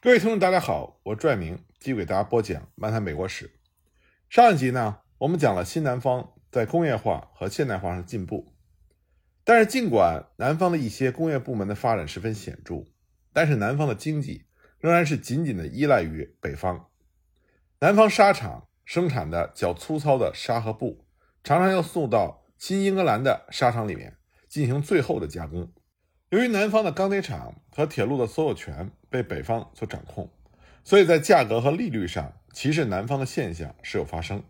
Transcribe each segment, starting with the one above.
各位听众，大家好，我拽明继续给大家播讲《漫谈美国史》。上一集呢，我们讲了新南方在工业化和现代化上的进步，但是尽管南方的一些工业部门的发展十分显著，但是南方的经济仍然是紧紧的依赖于北方。南方纱厂生产的较粗糙的纱和布，常常要送到新英格兰的纱厂里面进行最后的加工。由于南方的钢铁厂和铁路的所有权被北方所掌控，所以在价格和利率上歧视南方的现象时有发生。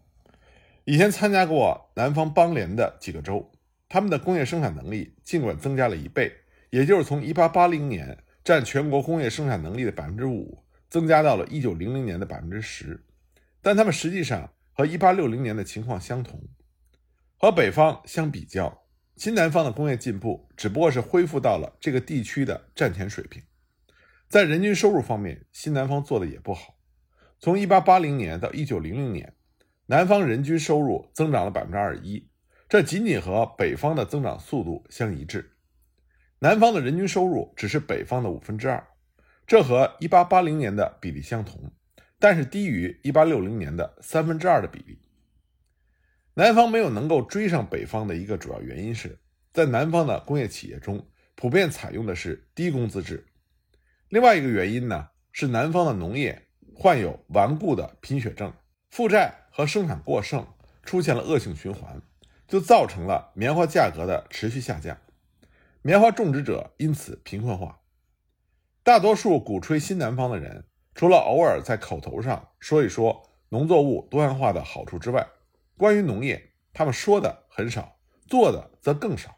以前参加过南方邦联的几个州，他们的工业生产能力尽管增加了一倍，也就是从1880年占全国工业生产能力的百分之五，增加到了1900年的百分之十，但他们实际上和1860年的情况相同。和北方相比较。新南方的工业进步只不过是恢复到了这个地区的战前水平，在人均收入方面，新南方做的也不好。从1880年到1900年，南方人均收入增长了百分之二十一，这仅仅和北方的增长速度相一致。南方的人均收入只是北方的五分之二，这和1880年的比例相同，但是低于1860年的三分之二的比例。南方没有能够追上北方的一个主要原因是在南方的工业企业中普遍采用的是低工资制。另外一个原因呢是南方的农业患有顽固的贫血症，负债和生产过剩出现了恶性循环，就造成了棉花价格的持续下降，棉花种植者因此贫困化。大多数鼓吹新南方的人，除了偶尔在口头上说一说农作物多样化的好处之外，关于农业，他们说的很少，做的则更少。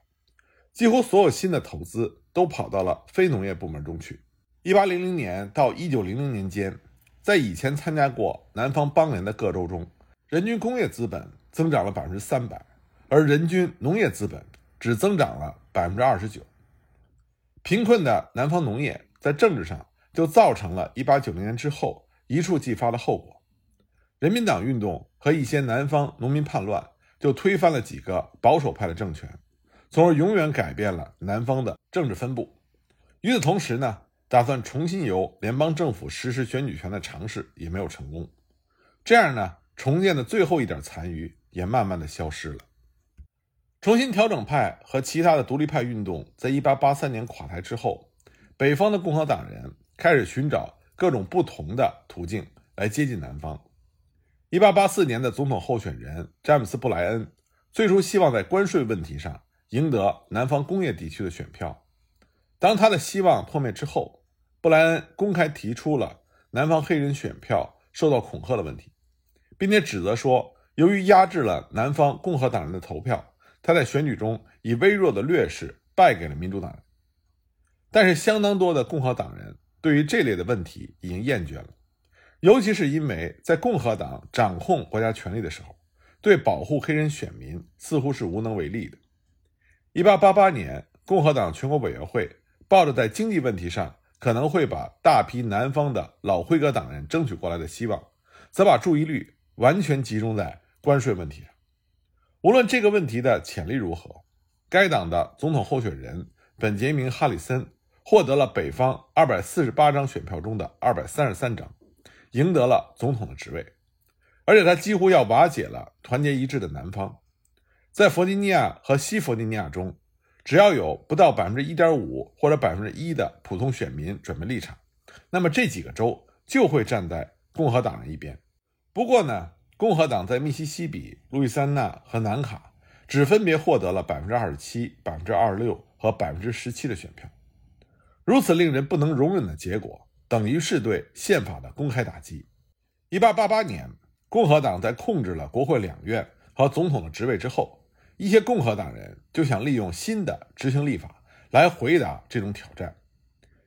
几乎所有新的投资都跑到了非农业部门中去。一八零零年到一九零零年间，在以前参加过南方邦联的各州中，人均工业资本增长了百分之三百，而人均农业资本只增长了百分之二十九。贫困的南方农业在政治上就造成了一八九零年之后一触即发的后果。人民党运动和一些南方农民叛乱，就推翻了几个保守派的政权，从而永远改变了南方的政治分布。与此同时呢，打算重新由联邦政府实施选举权的尝试也没有成功。这样呢，重建的最后一点残余也慢慢的消失了。重新调整派和其他的独立派运动在1883年垮台之后，北方的共和党人开始寻找各种不同的途径来接近南方。一八八四年的总统候选人詹姆斯·布莱恩最初希望在关税问题上赢得南方工业地区的选票。当他的希望破灭之后，布莱恩公开提出了南方黑人选票受到恐吓的问题，并且指责说，由于压制了南方共和党人的投票，他在选举中以微弱的劣势败给了民主党人。但是，相当多的共和党人对于这类的问题已经厌倦了。尤其是因为在共和党掌控国家权力的时候，对保护黑人选民似乎是无能为力的。一八八八年，共和党全国委员会抱着在经济问题上可能会把大批南方的老辉格党人争取过来的希望，则把注意力完全集中在关税问题上。无论这个问题的潜力如何，该党的总统候选人本杰明·哈里森获得了北方二百四十八张选票中的二百三十三张。赢得了总统的职位，而且他几乎要瓦解了团结一致的南方。在弗吉尼亚和西弗吉尼亚中，只要有不到百分之一点五或者百分之一的普通选民准备立场，那么这几个州就会站在共和党人一边。不过呢，共和党在密西西比、路易斯安那和南卡只分别获得了百分之二十七、百分之二十六和百分之十七的选票。如此令人不能容忍的结果。等于是对宪法的公开打击。一八八八年，共和党在控制了国会两院和总统的职位之后，一些共和党人就想利用新的执行立法来回答这种挑战。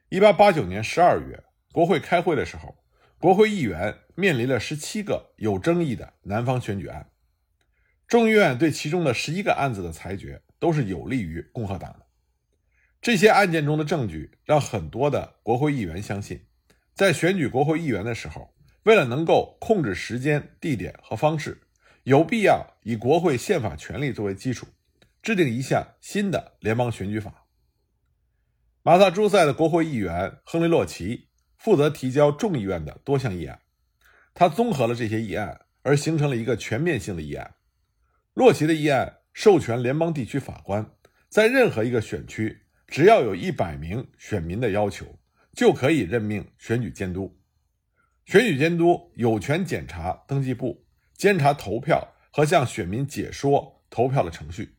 一八八九年十二月，国会开会的时候，国会议员面临了十七个有争议的南方选举案，众议院对其中的十一个案子的裁决都是有利于共和党的。这些案件中的证据让很多的国会议员相信。在选举国会议员的时候，为了能够控制时间、地点和方式，有必要以国会宪法权力作为基础，制定一项新的联邦选举法。马萨诸塞的国会议员亨利·洛奇负责提交众议院的多项议案，他综合了这些议案，而形成了一个全面性的议案。洛奇的议案授权联邦地区法官在任何一个选区，只要有一百名选民的要求，就可以任命选举监督。选举监督有权检查登记簿，监察投票和向选民解说投票的程序。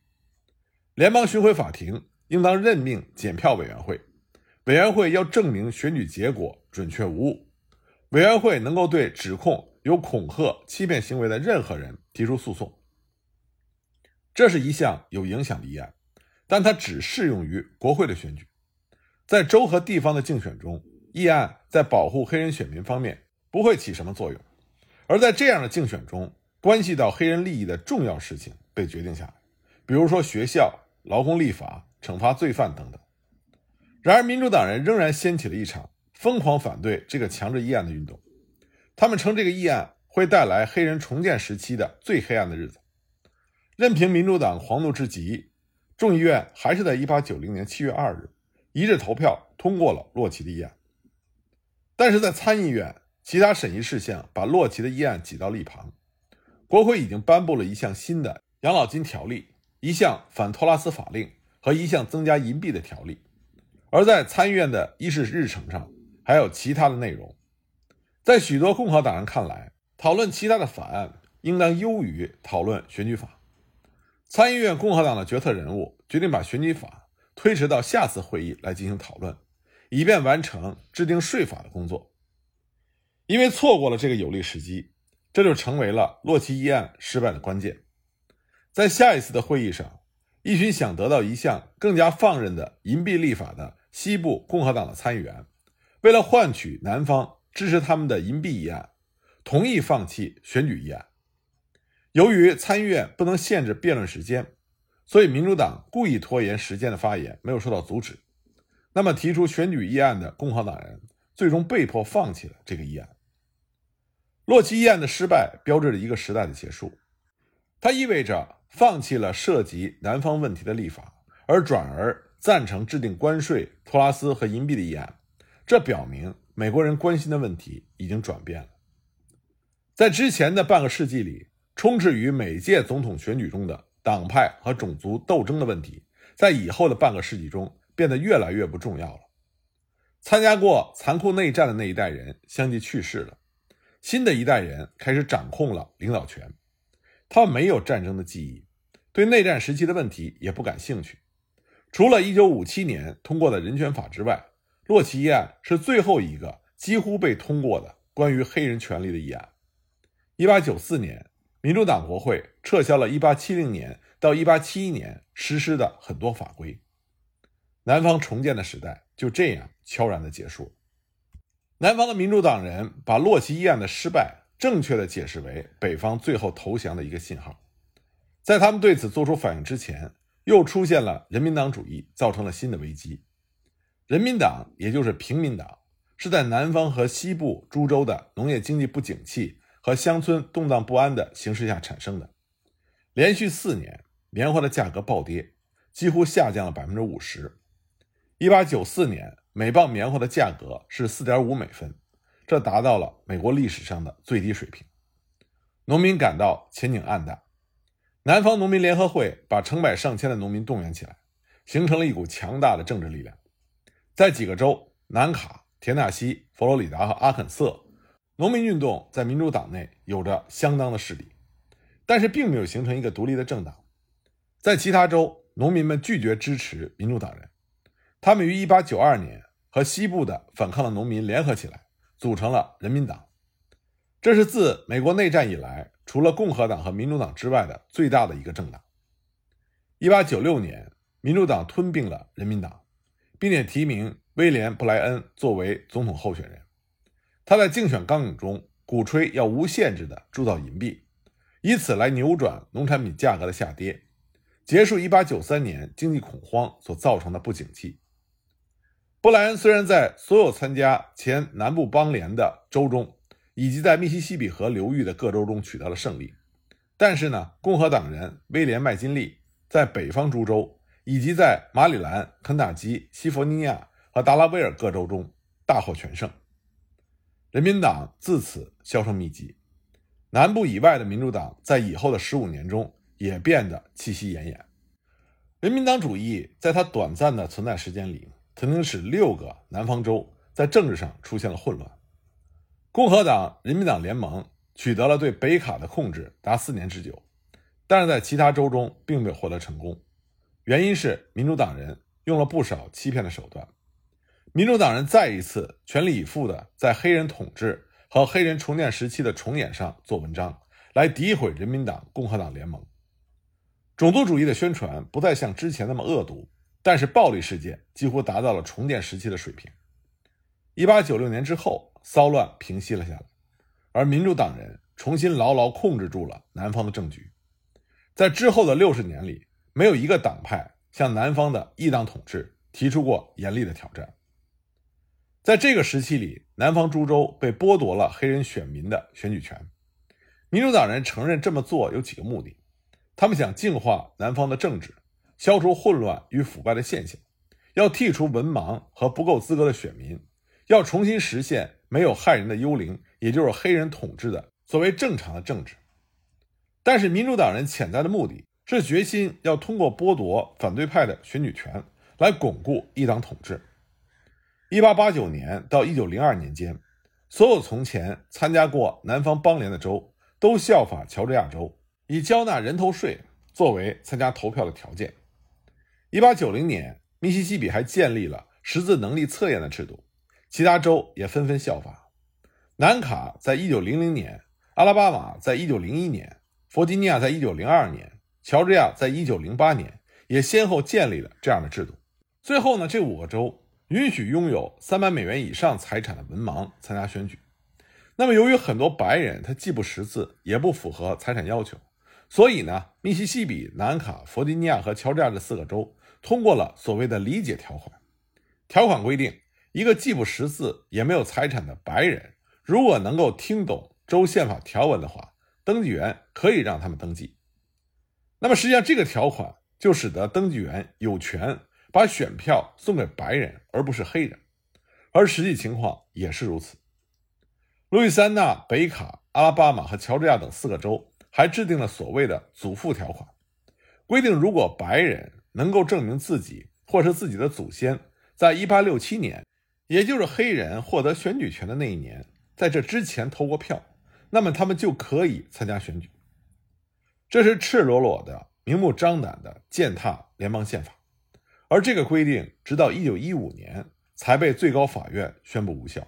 联邦巡回法庭应当任命检票委员会，委员会要证明选举结果准确无误。委员会能够对指控有恐吓、欺骗行为的任何人提出诉讼。这是一项有影响的议案，但它只适用于国会的选举。在州和地方的竞选中，议案在保护黑人选民方面不会起什么作用。而在这样的竞选中，关系到黑人利益的重要事情被决定下来，比如说学校。劳工立法、惩罚罪犯等等。然而，民主党人仍然掀起了一场疯狂反对这个强制议案的运动。他们称这个议案会带来黑人重建时期的最黑暗的日子。任凭民主党狂怒至极，众议院还是在1890年7月2日一致投票通过了洛奇的议案。但是在参议院，其他审议事项把洛奇的议案挤到了一旁。国会已经颁布了一项新的养老金条例。一项反托拉斯法令和一项增加银币的条例，而在参议院的议事日程上还有其他的内容。在许多共和党人看来，讨论其他的法案应当优于讨论选举法。参议院共和党的决策人物决定把选举法推迟到下次会议来进行讨论，以便完成制定税法的工作。因为错过了这个有利时机，这就成为了洛奇议案失败的关键。在下一次的会议上，一群想得到一项更加放任的银币立法的西部共和党的参议员，为了换取南方支持他们的银币议案，同意放弃选举议案。由于参议院不能限制辩论时间，所以民主党故意拖延时间的发言没有受到阻止。那么，提出选举议案的共和党人最终被迫放弃了这个议案。洛奇议案的失败标志着一个时代的结束，它意味着。放弃了涉及南方问题的立法，而转而赞成制定关税、托拉斯和银币的议案，这表明美国人关心的问题已经转变了。在之前的半个世纪里，充斥于每届总统选举中的党派和种族斗争的问题，在以后的半个世纪中变得越来越不重要了。参加过残酷内战的那一代人相继去世了，新的一代人开始掌控了领导权，他们没有战争的记忆。对内战时期的问题也不感兴趣。除了1957年通过的人权法之外，洛奇议案是最后一个几乎被通过的关于黑人权利的议案。1894年，民主党国会撤销了1870年到1871年实施的很多法规，南方重建的时代就这样悄然的结束。南方的民主党人把洛奇议案的失败正确的解释为北方最后投降的一个信号。在他们对此做出反应之前，又出现了人民党主义，造成了新的危机。人民党，也就是平民党，是在南方和西部诸州的农业经济不景气和乡村动荡不安的形势下产生的。连续四年，棉花的价格暴跌，几乎下降了百分之五十。一八九四年，每磅棉花的价格是四点五美分，这达到了美国历史上的最低水平。农民感到前景暗淡。南方农民联合会把成百上千的农民动员起来，形成了一股强大的政治力量。在几个州——南卡、田纳西、佛罗里达和阿肯色，农民运动在民主党内有着相当的势力，但是并没有形成一个独立的政党。在其他州，农民们拒绝支持民主党人，他们于1892年和西部的反抗的农民联合起来，组成了人民党。这是自美国内战以来。除了共和党和民主党之外的最大的一个政党。一八九六年，民主党吞并了人民党，并且提名威廉·布莱恩作为总统候选人。他在竞选纲领中鼓吹要无限制的铸造银币，以此来扭转农产品价格的下跌，结束一八九三年经济恐慌所造成的不景气。布莱恩虽然在所有参加前南部邦联的州中，以及在密西西比河流域的各州中取得了胜利，但是呢，共和党人威廉麦金利在北方诸州以及在马里兰、肯塔基、西弗尼亚和达拉维尔各州中大获全胜。人民党自此销声匿迹。南部以外的民主党在以后的十五年中也变得气息奄奄。人民党主义在它短暂的存在时间里，曾经使六个南方州在政治上出现了混乱。共和党、人民党联盟取得了对北卡的控制达四年之久，但是在其他州中并没有获得成功。原因是民主党人用了不少欺骗的手段。民主党人再一次全力以赴地在黑人统治和黑人重建时期的重演上做文章，来诋毁人民党、共和党联盟。种族主义的宣传不再像之前那么恶毒，但是暴力事件几乎达到了重建时期的水平。一八九六年之后，骚乱平息了下来，而民主党人重新牢牢控制住了南方的政局。在之后的六十年里，没有一个党派向南方的异党统治提出过严厉的挑战。在这个时期里，南方诸州被剥夺了黑人选民的选举权。民主党人承认这么做有几个目的：他们想净化南方的政治，消除混乱与腐败的现象，要剔除文盲和不够资格的选民，要重新实现没有害人的幽灵，也就是黑人统治的所谓正常的政治。但是，民主党人潜在的目的是决心要通过剥夺反对派的选举权来巩固一党统治。一八八九年到一九零二年间，所有从前参加过南方邦联的州都效法乔治亚州，以交纳人头税作为参加投票的条件。一八九零年，密西西比还建立了识字能力测验的制度，其他州也纷纷效法。南卡在一九零零年，阿拉巴马在一九零一年，弗吉尼亚在一九零二年，乔治亚在一九零八年也先后建立了这样的制度。最后呢，这五个州。允许拥有三百美元以上财产的文盲参加选举。那么，由于很多白人他既不识字，也不符合财产要求，所以呢，密西西比、南卡、弗吉尼亚和乔治亚这四个州通过了所谓的理解条款。条款规定，一个既不识字也没有财产的白人，如果能够听懂州宪法条文的话，登记员可以让他们登记。那么，实际上这个条款就使得登记员有权。把选票送给白人，而不是黑人，而实际情况也是如此。路易斯安那、北卡、阿拉巴马和乔治亚等四个州还制定了所谓的祖父条款，规定如果白人能够证明自己或是自己的祖先在1867年，也就是黑人获得选举权的那一年，在这之前投过票，那么他们就可以参加选举。这是赤裸裸的、明目张胆的践踏联邦宪法。而这个规定直到1915年才被最高法院宣布无效。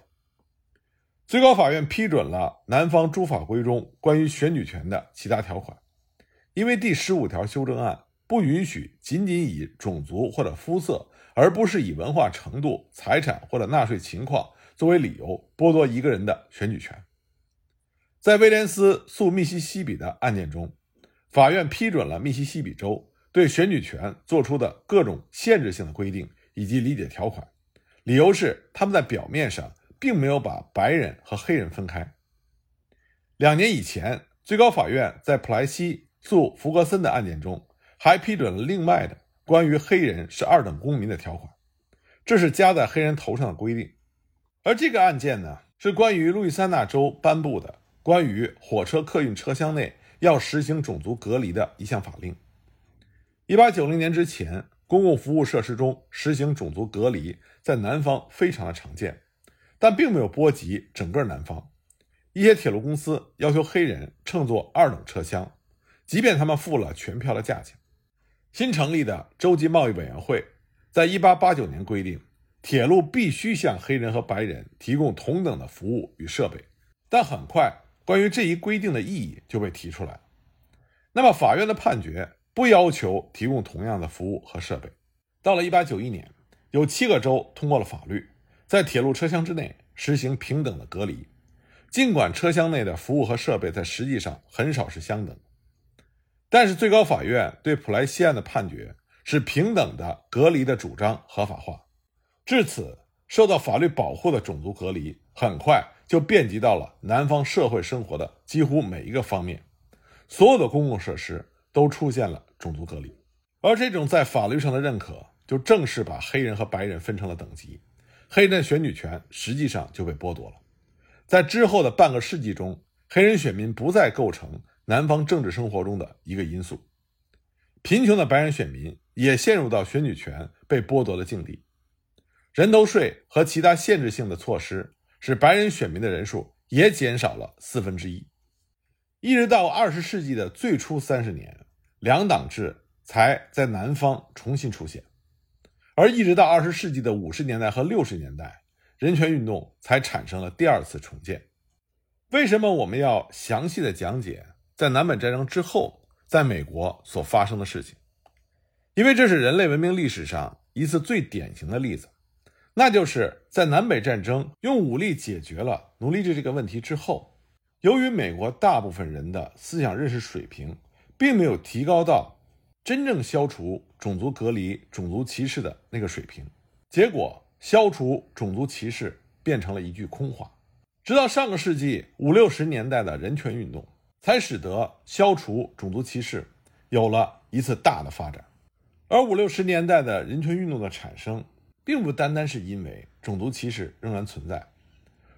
最高法院批准了南方诸法规中关于选举权的其他条款，因为第十五条修正案不允许仅仅以种族或者肤色，而不是以文化程度、财产或者纳税情况作为理由剥夺一个人的选举权。在威廉斯诉密西西比的案件中，法院批准了密西西比州。对选举权做出的各种限制性的规定以及理解条款，理由是他们在表面上并没有把白人和黑人分开。两年以前，最高法院在普莱西诉福格森的案件中，还批准了另外的关于黑人是二等公民的条款，这是加在黑人头上的规定。而这个案件呢，是关于路易斯安那州颁布的关于火车客运车厢内要实行种族隔离的一项法令。一八九零年之前，公共服务设施中实行种族隔离，在南方非常的常见，但并没有波及整个南方。一些铁路公司要求黑人乘坐二等车厢，即便他们付了全票的价钱。新成立的州级贸易委员会在一八八九年规定，铁路必须向黑人和白人提供同等的服务与设备。但很快，关于这一规定的意义就被提出来。那么，法院的判决。不要求提供同样的服务和设备。到了1891年，有七个州通过了法律，在铁路车厢之内实行平等的隔离，尽管车厢内的服务和设备在实际上很少是相等。但是最高法院对普莱西案的判决是平等的隔离的主张合法化，至此，受到法律保护的种族隔离很快就遍及到了南方社会生活的几乎每一个方面，所有的公共设施。都出现了种族隔离，而这种在法律上的认可，就正式把黑人和白人分成了等级，黑人选举权实际上就被剥夺了。在之后的半个世纪中，黑人选民不再构成南方政治生活中的一个因素。贫穷的白人选民也陷入到选举权被剥夺的境地。人头税和其他限制性的措施使白人选民的人数也减少了四分之一。一直到二十世纪的最初三十年，两党制才在南方重新出现，而一直到二十世纪的五十年代和六十年代，人权运动才产生了第二次重建。为什么我们要详细的讲解在南北战争之后在美国所发生的事情？因为这是人类文明历史上一次最典型的例子。那就是在南北战争用武力解决了奴隶制这个问题之后，由于美国大部分人的思想认识水平并没有提高到真正消除种族隔离、种族歧视的那个水平，结果消除种族歧视变成了一句空话。直到上个世纪五六十年代的人权运动，才使得消除种族歧视有了一次大的发展。而五六十年代的人权运动的产生。并不单单是因为种族歧视仍然存在，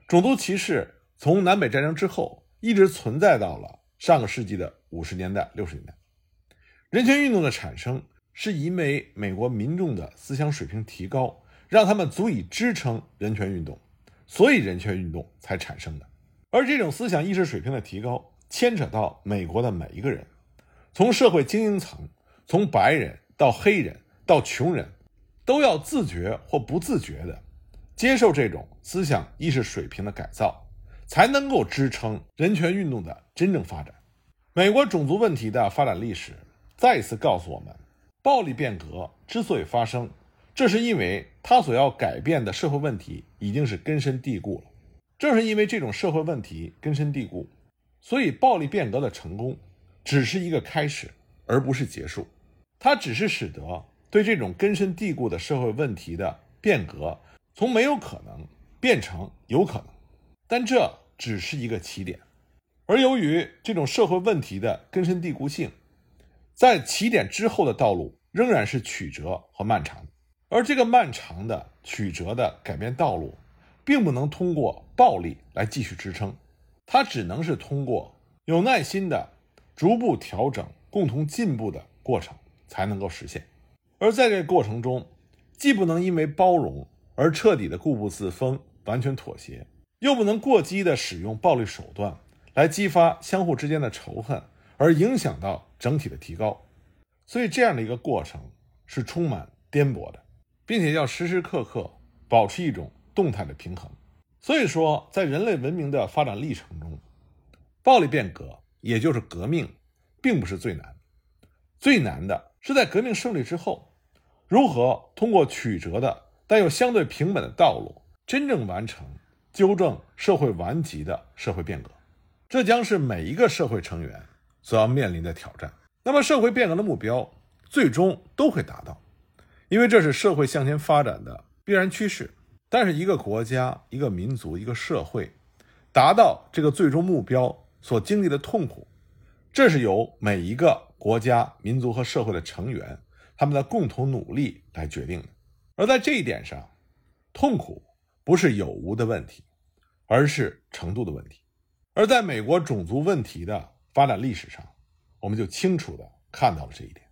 种族歧视从南北战争之后一直存在到了上个世纪的五十年代、六十年代。人权运动的产生是因为美国民众的思想水平提高，让他们足以支撑人权运动，所以人权运动才产生的。而这种思想意识水平的提高，牵扯到美国的每一个人，从社会精英层，从白人到黑人到穷人。都要自觉或不自觉地接受这种思想意识水平的改造，才能够支撑人权运动的真正发展。美国种族问题的发展历史再一次告诉我们，暴力变革之所以发生，这是因为它所要改变的社会问题已经是根深蒂固了。正是因为这种社会问题根深蒂固，所以暴力变革的成功只是一个开始，而不是结束。它只是使得。对这种根深蒂固的社会问题的变革，从没有可能变成有可能，但这只是一个起点。而由于这种社会问题的根深蒂固性，在起点之后的道路仍然是曲折和漫长。而这个漫长的曲折的改变道路，并不能通过暴力来继续支撑，它只能是通过有耐心的逐步调整、共同进步的过程才能够实现。而在这过程中，既不能因为包容而彻底的固步自封、完全妥协，又不能过激的使用暴力手段来激发相互之间的仇恨，而影响到整体的提高。所以，这样的一个过程是充满颠簸的，并且要时时刻刻保持一种动态的平衡。所以说，在人类文明的发展历程中，暴力变革也就是革命，并不是最难，最难的是在革命胜利之后。如何通过曲折的但又相对平稳的道路，真正完成纠正社会顽疾的社会变革，这将是每一个社会成员所要面临的挑战。那么，社会变革的目标最终都会达到，因为这是社会向前发展的必然趋势。但是，一个国家、一个民族、一个社会达到这个最终目标所经历的痛苦，这是由每一个国家、民族和社会的成员。他们的共同努力来决定的，而在这一点上，痛苦不是有无的问题，而是程度的问题。而在美国种族问题的发展历史上，我们就清楚的看到了这一点。